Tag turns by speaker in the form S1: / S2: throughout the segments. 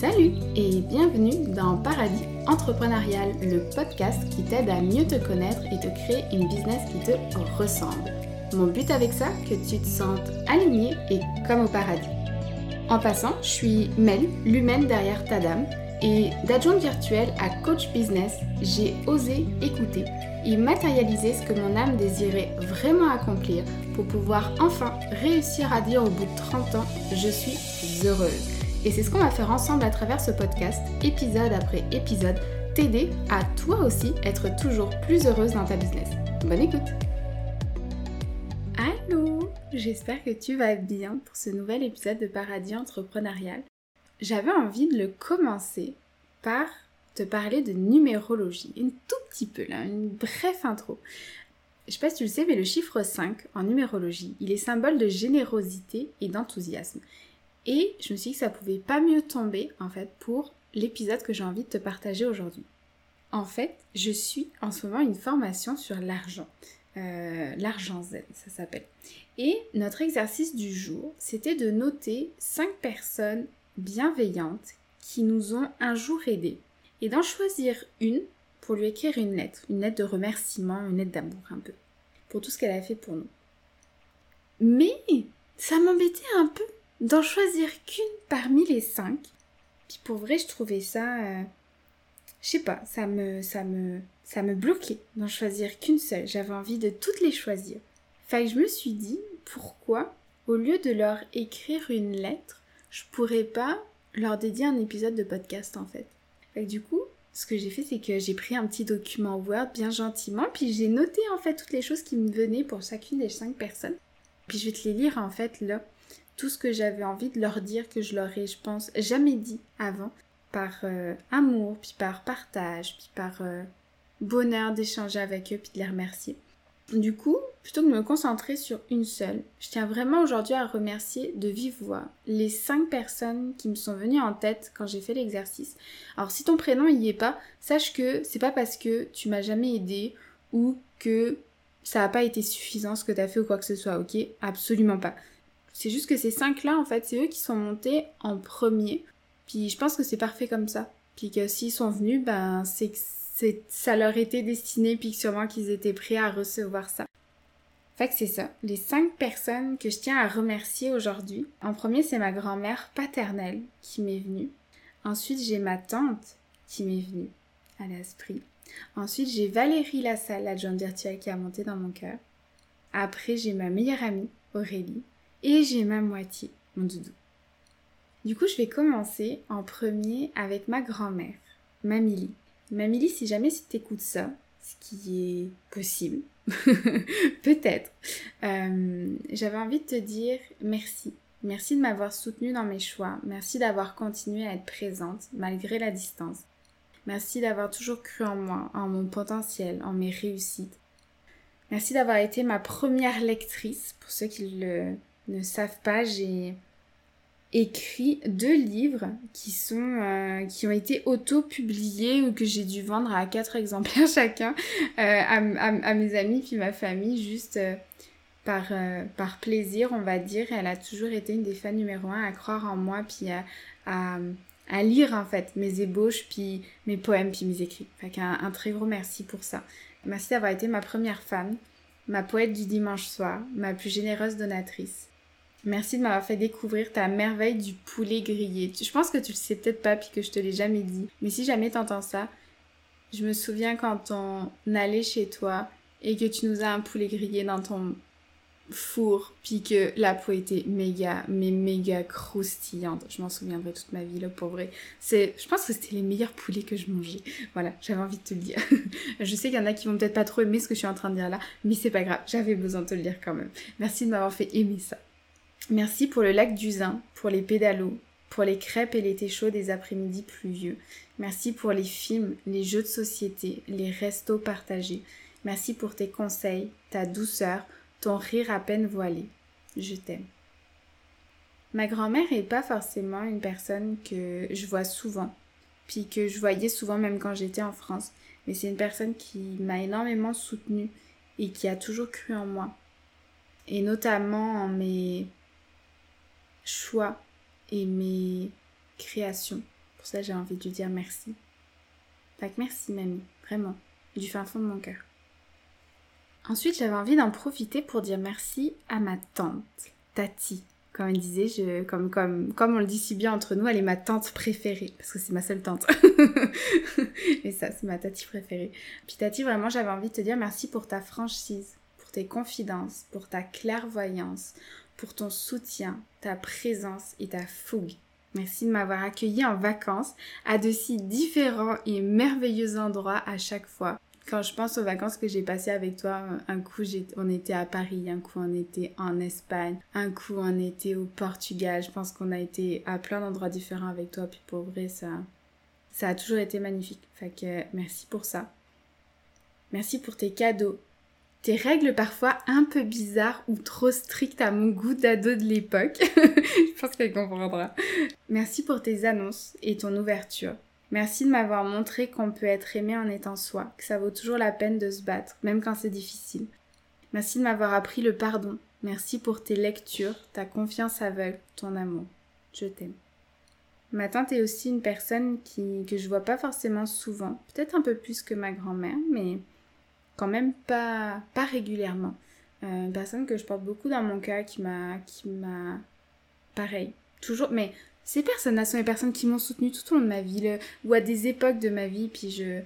S1: Salut et bienvenue dans Paradis Entrepreneurial, le podcast qui t'aide à mieux te connaître et te créer une business qui te ressemble. Mon but avec ça, que tu te sentes aligné et comme au paradis. En passant, je suis Mel, l'humaine derrière ta dame, et d'adjointe virtuelle à coach business, j'ai osé écouter et matérialiser ce que mon âme désirait vraiment accomplir pour pouvoir enfin réussir à dire au bout de 30 ans, je suis heureuse. Et c'est ce qu'on va faire ensemble à travers ce podcast, épisode après épisode, t'aider à toi aussi être toujours plus heureuse dans ta business. Bonne écoute Allô J'espère que tu vas bien pour ce nouvel épisode de Paradis Entrepreneurial. J'avais envie de le commencer par te parler de numérologie, une tout petit peu là, une brève intro. Je sais pas si tu le sais, mais le chiffre 5 en numérologie, il est symbole de générosité et d'enthousiasme. Et je me suis dit que ça pouvait pas mieux tomber en fait pour l'épisode que j'ai envie de te partager aujourd'hui. En fait, je suis en ce moment une formation sur l'argent. Euh, l'argent Z, ça s'appelle. Et notre exercice du jour, c'était de noter 5 personnes bienveillantes qui nous ont un jour aidés et d'en choisir une pour lui écrire une lettre, une lettre de remerciement, une lettre d'amour un peu, pour tout ce qu'elle a fait pour nous. Mais ça m'embêtait un peu d'en choisir qu'une parmi les cinq. Puis pour vrai, je trouvais ça, euh, je sais pas, ça me, ça me, ça me bloquait d'en choisir qu'une seule. J'avais envie de toutes les choisir. Fait que je me suis dit, pourquoi, au lieu de leur écrire une lettre, je pourrais pas leur dédier un épisode de podcast en fait. Fait que du coup, ce que j'ai fait, c'est que j'ai pris un petit document Word bien gentiment, puis j'ai noté en fait toutes les choses qui me venaient pour chacune des cinq personnes. Puis je vais te les lire en fait là tout ce que j'avais envie de leur dire que je leur ai, je pense, jamais dit avant, par euh, amour, puis par partage, puis par euh, bonheur d'échanger avec eux, puis de les remercier. Du coup, plutôt que de me concentrer sur une seule, je tiens vraiment aujourd'hui à remercier de vive voix les cinq personnes qui me sont venues en tête quand j'ai fait l'exercice. Alors si ton prénom y est pas, sache que c'est pas parce que tu m'as jamais aidé ou que ça n'a pas été suffisant ce que tu as fait ou quoi que ce soit, ok? Absolument pas. C'est juste que ces cinq-là, en fait, c'est eux qui sont montés en premier. Puis je pense que c'est parfait comme ça. Puis que s'ils sont venus, ben c'est que ça leur était destiné, puis sûrement qu'ils étaient prêts à recevoir ça. Fait que c'est ça. Les cinq personnes que je tiens à remercier aujourd'hui. En premier, c'est ma grand-mère paternelle qui m'est venue. Ensuite, j'ai ma tante qui m'est venue à l'esprit. Ensuite, j'ai Valérie Lassalle, l'adjointe virtuelle qui a monté dans mon cœur. Après, j'ai ma meilleure amie, Aurélie et j'ai ma moitié, mon doudou. Du coup, je vais commencer en premier avec ma grand-mère, Mamili. Mamili, si jamais tu écoutes ça, ce qui est possible, peut-être, euh, j'avais envie de te dire merci. Merci de m'avoir soutenue dans mes choix. Merci d'avoir continué à être présente malgré la distance. Merci d'avoir toujours cru en moi, en mon potentiel, en mes réussites. Merci d'avoir été ma première lectrice, pour ceux qui le ne savent pas, j'ai écrit deux livres qui sont euh, qui ont été auto-publiés ou que j'ai dû vendre à quatre exemplaires chacun euh, à, à, mes amis puis ma famille juste euh, par par plaisir on va dire. Elle a toujours été une des fans numéro un à croire en moi puis à, à, lire en fait mes ébauches puis mes poèmes puis mes écrits. Qu'un un très gros merci pour ça. Merci d'avoir été ma première femme ma poète du dimanche soir ma plus généreuse donatrice Merci de m'avoir fait découvrir ta merveille du poulet grillé. Je pense que tu le sais peut-être pas puis que je te l'ai jamais dit. Mais si jamais t'entends ça, je me souviens quand on allait chez toi et que tu nous as un poulet grillé dans ton four puis que la peau était méga mais méga croustillante. Je m'en souviendrai toute ma vie là pour vrai. C'est je pense que c'était les meilleurs poulets que je mangeais. Voilà, j'avais envie de te le dire. je sais qu'il y en a qui vont peut-être pas trop aimer ce que je suis en train de dire là, mais c'est pas grave, j'avais besoin de te le dire quand même. Merci de m'avoir fait aimer ça. Merci pour le lac d'Uzin, pour les pédalos, pour les crêpes et les thés chauds des après-midi pluvieux. Merci pour les films, les jeux de société, les restos partagés. Merci pour tes conseils, ta douceur, ton rire à peine voilé. Je t'aime. Ma grand-mère n'est pas forcément une personne que je vois souvent, puis que je voyais souvent même quand j'étais en France, mais c'est une personne qui m'a énormément soutenue et qui a toujours cru en moi. Et notamment en mes choix et mes créations. Pour ça, j'ai envie de lui dire merci. Que merci, mamie, vraiment, du fin fond de mon cœur. Ensuite, j'avais envie d'en profiter pour dire merci à ma tante, Tati. Comme elle disait, comme on le dit si bien entre nous, elle est ma tante préférée, parce que c'est ma seule tante. Mais ça, c'est ma Tati préférée. Puis Tati, vraiment, j'avais envie de te dire merci pour ta franchise, pour tes confidences, pour ta clairvoyance, pour ton soutien, ta présence et ta fougue. Merci de m'avoir accueilli en vacances à de si différents et merveilleux endroits à chaque fois. Quand je pense aux vacances que j'ai passées avec toi, un coup on était à Paris, un coup on était en Espagne, un coup on était au Portugal. Je pense qu'on a été à plein d'endroits différents avec toi. Puis pour vrai, ça, ça a toujours été magnifique. Fait que merci pour ça. Merci pour tes cadeaux. Tes règles parfois un peu bizarres ou trop strictes à mon goût d'ado de l'époque. je pense qu'elle comprendra. Merci pour tes annonces et ton ouverture. Merci de m'avoir montré qu'on peut être aimé en étant soi, que ça vaut toujours la peine de se battre, même quand c'est difficile. Merci de m'avoir appris le pardon. Merci pour tes lectures, ta confiance aveugle, ton amour. Je t'aime. Ma tante est aussi une personne qui, que je vois pas forcément souvent, peut-être un peu plus que ma grand-mère, mais quand même pas, pas régulièrement. Euh, une personne que je porte beaucoup dans mon cœur, qui m'a, qui m'a, pareil, toujours, mais ces personnes-là sont les personnes qui m'ont soutenue tout au long de ma vie, ou à des époques de ma vie, puis je,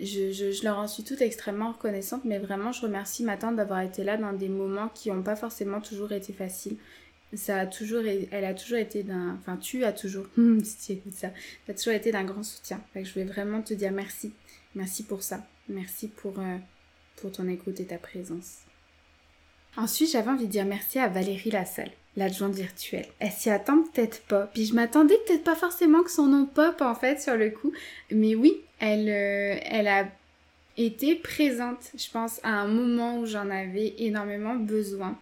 S1: je, je, leur en suis toute extrêmement reconnaissante, mais vraiment, je remercie ma tante d'avoir été là dans des moments qui n'ont pas forcément toujours été faciles. Ça a toujours, elle a toujours été d'un, enfin, tu as toujours, si tu écoutes ça, tu as toujours été d'un grand soutien. Fait je voulais vraiment te dire merci. Merci pour ça. Merci pour, euh, pour ton écoute et ta présence. Ensuite, j'avais envie de dire merci à Valérie Lassalle l'adjointe virtuelle. Elle s'y attend peut-être pas. Puis je m'attendais peut-être pas forcément que son nom pop en fait sur le coup. Mais oui, elle, euh, elle a été présente, je pense, à un moment où j'en avais énormément besoin,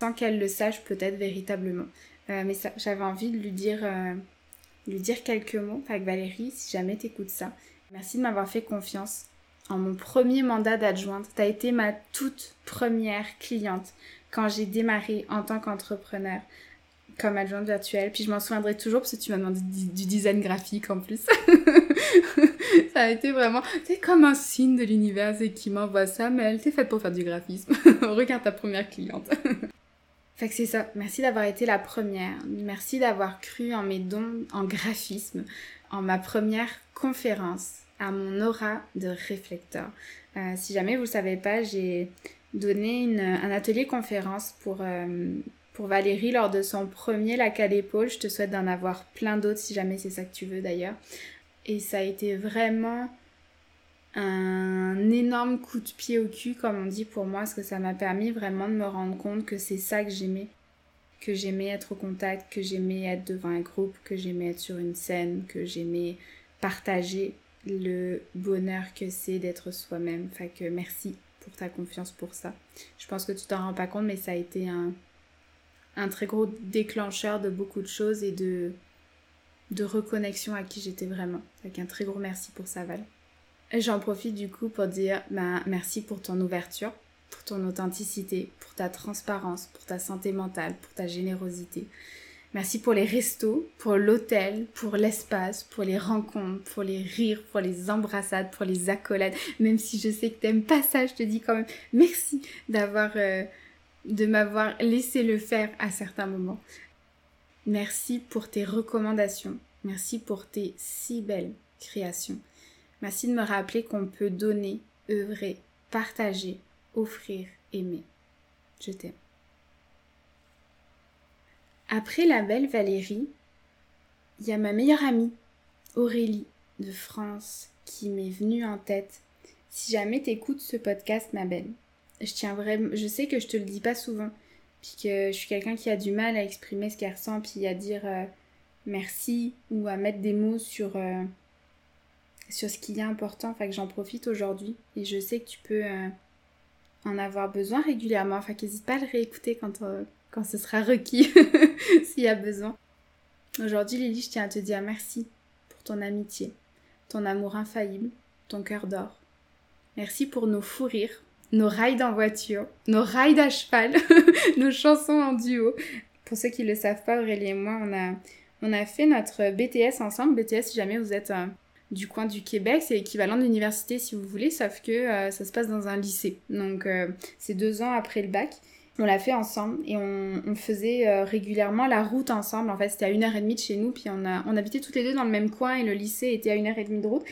S1: sans qu'elle le sache peut-être véritablement. Euh, mais j'avais envie de lui dire, lui dire quelques mots. Fait Valérie, si jamais t'écoutes ça, merci de m'avoir fait confiance en mon premier mandat d'adjointe. T'as été ma toute première cliente quand j'ai démarré en tant qu'entrepreneur comme adjointe virtuelle. Puis je m'en souviendrai toujours parce que tu m'as demandé du, design graphique en plus. ça a été vraiment, c'est comme un signe de l'univers et qui m'envoie ça, mais elle t'es faite pour faire du graphisme. Regarde ta première cliente. fait que c'est ça. Merci d'avoir été la première. Merci d'avoir cru en mes dons en graphisme, en ma première conférence, à mon aura de réflecteur. Euh, si jamais vous ne savez pas, j'ai donné un atelier conférence pour, euh, pour Valérie lors de son premier lac à l'épaule. Je te souhaite d'en avoir plein d'autres si jamais c'est ça que tu veux d'ailleurs. Et ça a été vraiment un énorme coup de pied au cul, comme on dit pour moi, parce que ça m'a permis vraiment de me rendre compte que c'est ça que j'aimais. Que j'aimais être au contact, que j'aimais être devant un groupe, que j'aimais être sur une scène, que j'aimais partager le bonheur que c'est d'être soi-même. Fait que merci ta confiance pour ça. Je pense que tu t'en rends pas compte, mais ça a été un, un très gros déclencheur de beaucoup de choses et de, de reconnexion à qui j'étais vraiment. Avec un très gros merci pour ça, Val. J'en profite du coup pour dire bah, merci pour ton ouverture, pour ton authenticité, pour ta transparence, pour ta santé mentale, pour ta générosité. Merci pour les restos, pour l'hôtel, pour l'espace, pour les rencontres, pour les rires, pour les embrassades, pour les accolades. Même si je sais que t'aimes pas ça, je te dis quand même merci d'avoir, euh, de m'avoir laissé le faire à certains moments. Merci pour tes recommandations. Merci pour tes si belles créations. Merci de me rappeler qu'on peut donner, œuvrer, partager, offrir, aimer. Je t'aime. Après la belle Valérie, il y a ma meilleure amie, Aurélie, de France, qui m'est venue en tête. Si jamais t'écoutes ce podcast, ma belle, je tiens vraiment, je sais que je te le dis pas souvent, puis que je suis quelqu'un qui a du mal à exprimer ce qu'elle ressent, puis à dire euh, merci ou à mettre des mots sur euh, sur ce qui est important. Enfin que j'en profite aujourd'hui et je sais que tu peux euh, en avoir besoin régulièrement. Enfin qu'hésite pas à le réécouter quand quand ce sera requis, s'il y a besoin. Aujourd'hui, Lily, je tiens à te dire merci pour ton amitié, ton amour infaillible, ton cœur d'or. Merci pour nos fous rires, nos rides en voiture, nos rides à cheval, nos chansons en duo. Pour ceux qui ne le savent pas, Aurélie et moi, on a, On a fait notre BTS ensemble. BTS, si jamais vous êtes du coin du Québec, c'est l'équivalent d'université si vous voulez, sauf que ça se passe dans un lycée. Donc c'est deux ans après le bac. On l'a fait ensemble et on, faisait régulièrement la route ensemble. En fait, c'était à une heure et demie de chez nous, puis on, a, on habitait toutes les deux dans le même coin et le lycée était à une heure et demie de route.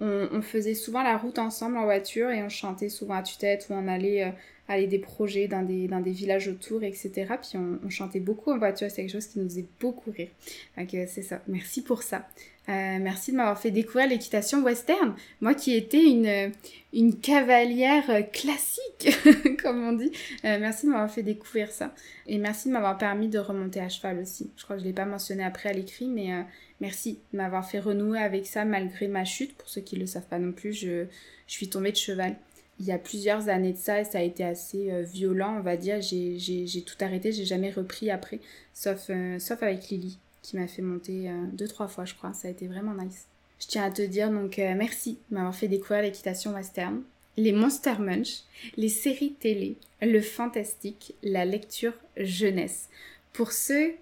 S1: On, faisait souvent la route ensemble en voiture et on chantait souvent à tue-tête ou on allait aller des projets dans des, dans des villages autour, etc. Puis on, chantait beaucoup en voiture, c'est quelque chose qui nous faisait beaucoup rire. Donc c'est ça, merci pour ça. Euh, merci de m'avoir fait découvrir l'équitation western. Moi qui étais une, une cavalière classique, comme on dit. Euh, merci de m'avoir fait découvrir ça. Et merci de m'avoir permis de remonter à cheval aussi. Je crois que je ne l'ai pas mentionné après à l'écrit, mais euh, merci de m'avoir fait renouer avec ça malgré ma chute. Pour ceux qui ne le savent pas non plus, je, je suis tombée de cheval il y a plusieurs années de ça et ça a été assez euh, violent, on va dire. J'ai tout arrêté, j'ai jamais repris après, sauf, euh, sauf avec Lily qui m'a fait monter euh, deux, trois fois, je crois. Ça a été vraiment nice. Je tiens à te dire donc merci de m'avoir fait découvrir l'équitation western, les Monster Munch, les séries télé, le fantastique, la lecture jeunesse. Pour ceux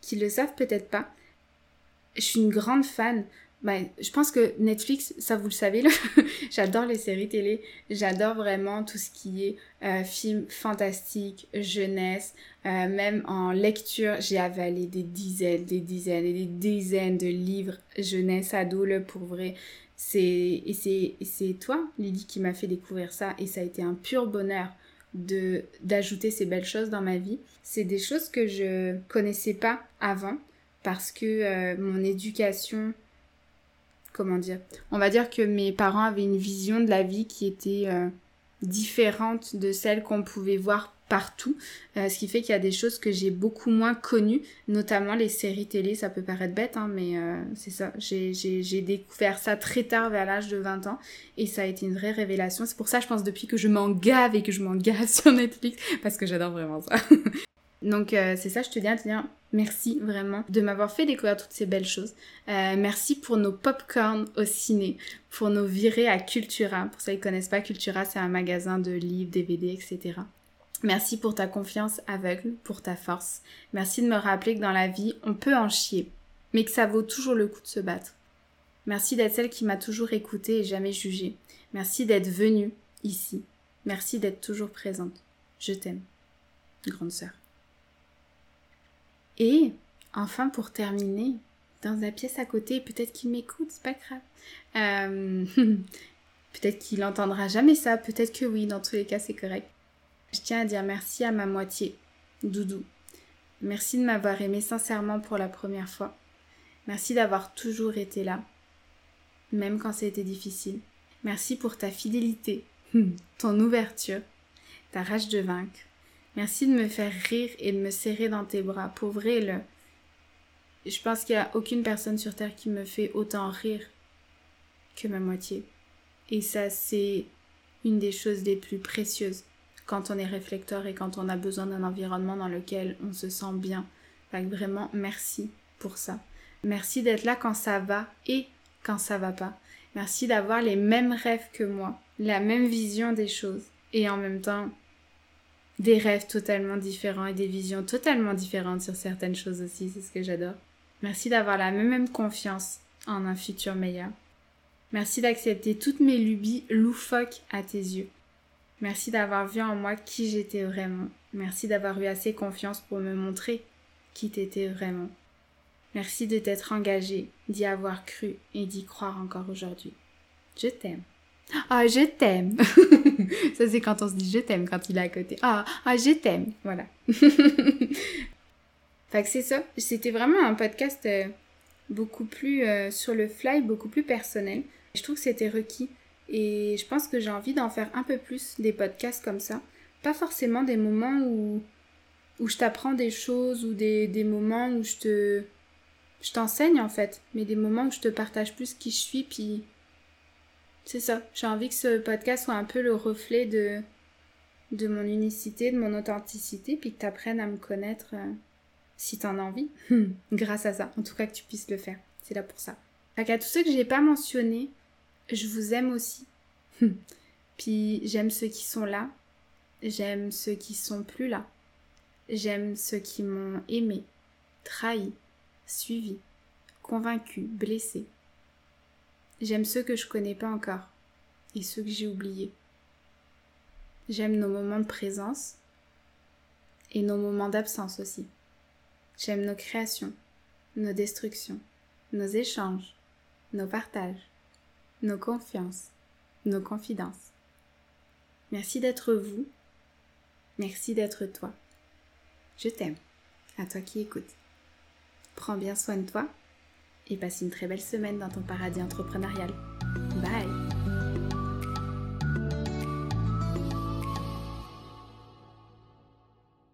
S1: qui le savent peut-être pas, je suis une grande fan bah, je pense que Netflix, ça vous le savez, j'adore les séries télé, j'adore vraiment tout ce qui est euh, films fantastiques, jeunesse, euh, même en lecture, j'ai avalé des dizaines, des dizaines et des dizaines de livres jeunesse, ado, pour vrai. C'est, et c'est toi, Lydie, qui m'a fait découvrir ça et ça a été un pur bonheur de, d'ajouter ces belles choses dans ma vie. C'est des choses que je connaissais pas avant parce que euh, mon éducation comment dire On va dire que mes parents avaient une vision de la vie qui était euh, différente de celle qu'on pouvait voir partout, euh, ce qui fait qu'il y a des choses que j'ai beaucoup moins connues, notamment les séries télé, ça peut paraître bête, hein, mais euh, c'est ça, j'ai découvert ça très tard, vers l'âge de 20 ans, et ça a été une vraie révélation, c'est pour ça je pense depuis que je m'en gave et que je m'en gave sur Netflix, parce que j'adore vraiment ça. Donc euh, c'est ça, je te dis te dire merci vraiment de m'avoir fait découvrir toutes ces belles choses. Euh, merci pour nos popcorn au ciné, pour nos virées à Cultura. Pour ceux qui ne connaissent pas, Cultura c'est un magasin de livres, DVD, etc. Merci pour ta confiance aveugle, pour ta force. Merci de me rappeler que dans la vie, on peut en chier, mais que ça vaut toujours le coup de se battre. Merci d'être celle qui m'a toujours écoutée et jamais jugée. Merci d'être venue ici. Merci d'être toujours présente. Je t'aime, grande sœur. Et enfin, pour terminer, dans la pièce à côté, peut-être qu'il m'écoute, c'est pas grave. Euh, peut-être qu'il entendra jamais ça, peut-être que oui, dans tous les cas, c'est correct. Je tiens à dire merci à ma moitié, Doudou. Merci de m'avoir aimé sincèrement pour la première fois. Merci d'avoir toujours été là, même quand c'était difficile. Merci pour ta fidélité, ton ouverture, ta rage de vaincre, Merci de me faire rire et de me serrer dans tes bras. Pour vrai, le... je pense qu'il n'y a aucune personne sur Terre qui me fait autant rire que ma moitié. Et ça, c'est une des choses les plus précieuses quand on est réflecteur et quand on a besoin d'un environnement dans lequel on se sent bien. Vraiment, merci pour ça. Merci d'être là quand ça va et quand ça va pas. Merci d'avoir les mêmes rêves que moi, la même vision des choses. Et en même temps, des rêves totalement différents et des visions totalement différentes sur certaines choses aussi, c'est ce que j'adore. Merci d'avoir la même confiance en un futur meilleur. Merci d'accepter toutes mes lubies loufoques à tes yeux. Merci d'avoir vu en moi qui j'étais vraiment. Merci d'avoir eu assez confiance pour me montrer qui t'étais vraiment. Merci de t'être engagé, d'y avoir cru et d'y croire encore aujourd'hui. Je t'aime. Ah, je t'aime. ça, c'est quand on se dit je t'aime quand il est à côté. Ah, ah je t'aime. Voilà. fait que c'est ça. C'était vraiment un podcast euh, beaucoup plus euh, sur le fly, beaucoup plus personnel. Je trouve que c'était requis. Et je pense que j'ai envie d'en faire un peu plus des podcasts comme ça. Pas forcément des moments où, où je t'apprends des choses ou des, des moments où je te. Je t'enseigne en fait, mais des moments où je te partage plus qui je suis, puis c'est ça. J'ai envie que ce podcast soit un peu le reflet de, de mon unicité, de mon authenticité, puis que tu apprennes à me connaître euh, si tu en as envie. Grâce à ça. En tout cas, que tu puisses le faire. C'est là pour ça. Fait à tous ceux que j'ai pas mentionnés, je vous aime aussi. puis j'aime ceux qui sont là. J'aime ceux qui sont plus là. J'aime ceux qui m'ont aimé, trahi, suivis, convaincus, blessés. J'aime ceux que je connais pas encore et ceux que j'ai oubliés. J'aime nos moments de présence et nos moments d'absence aussi. J'aime nos créations, nos destructions, nos échanges, nos partages, nos confiances, nos confidences. Merci d'être vous. Merci d'être toi. Je t'aime. À toi qui écoutes. Prends bien soin de toi et passe une très belle semaine dans ton paradis entrepreneurial. Bye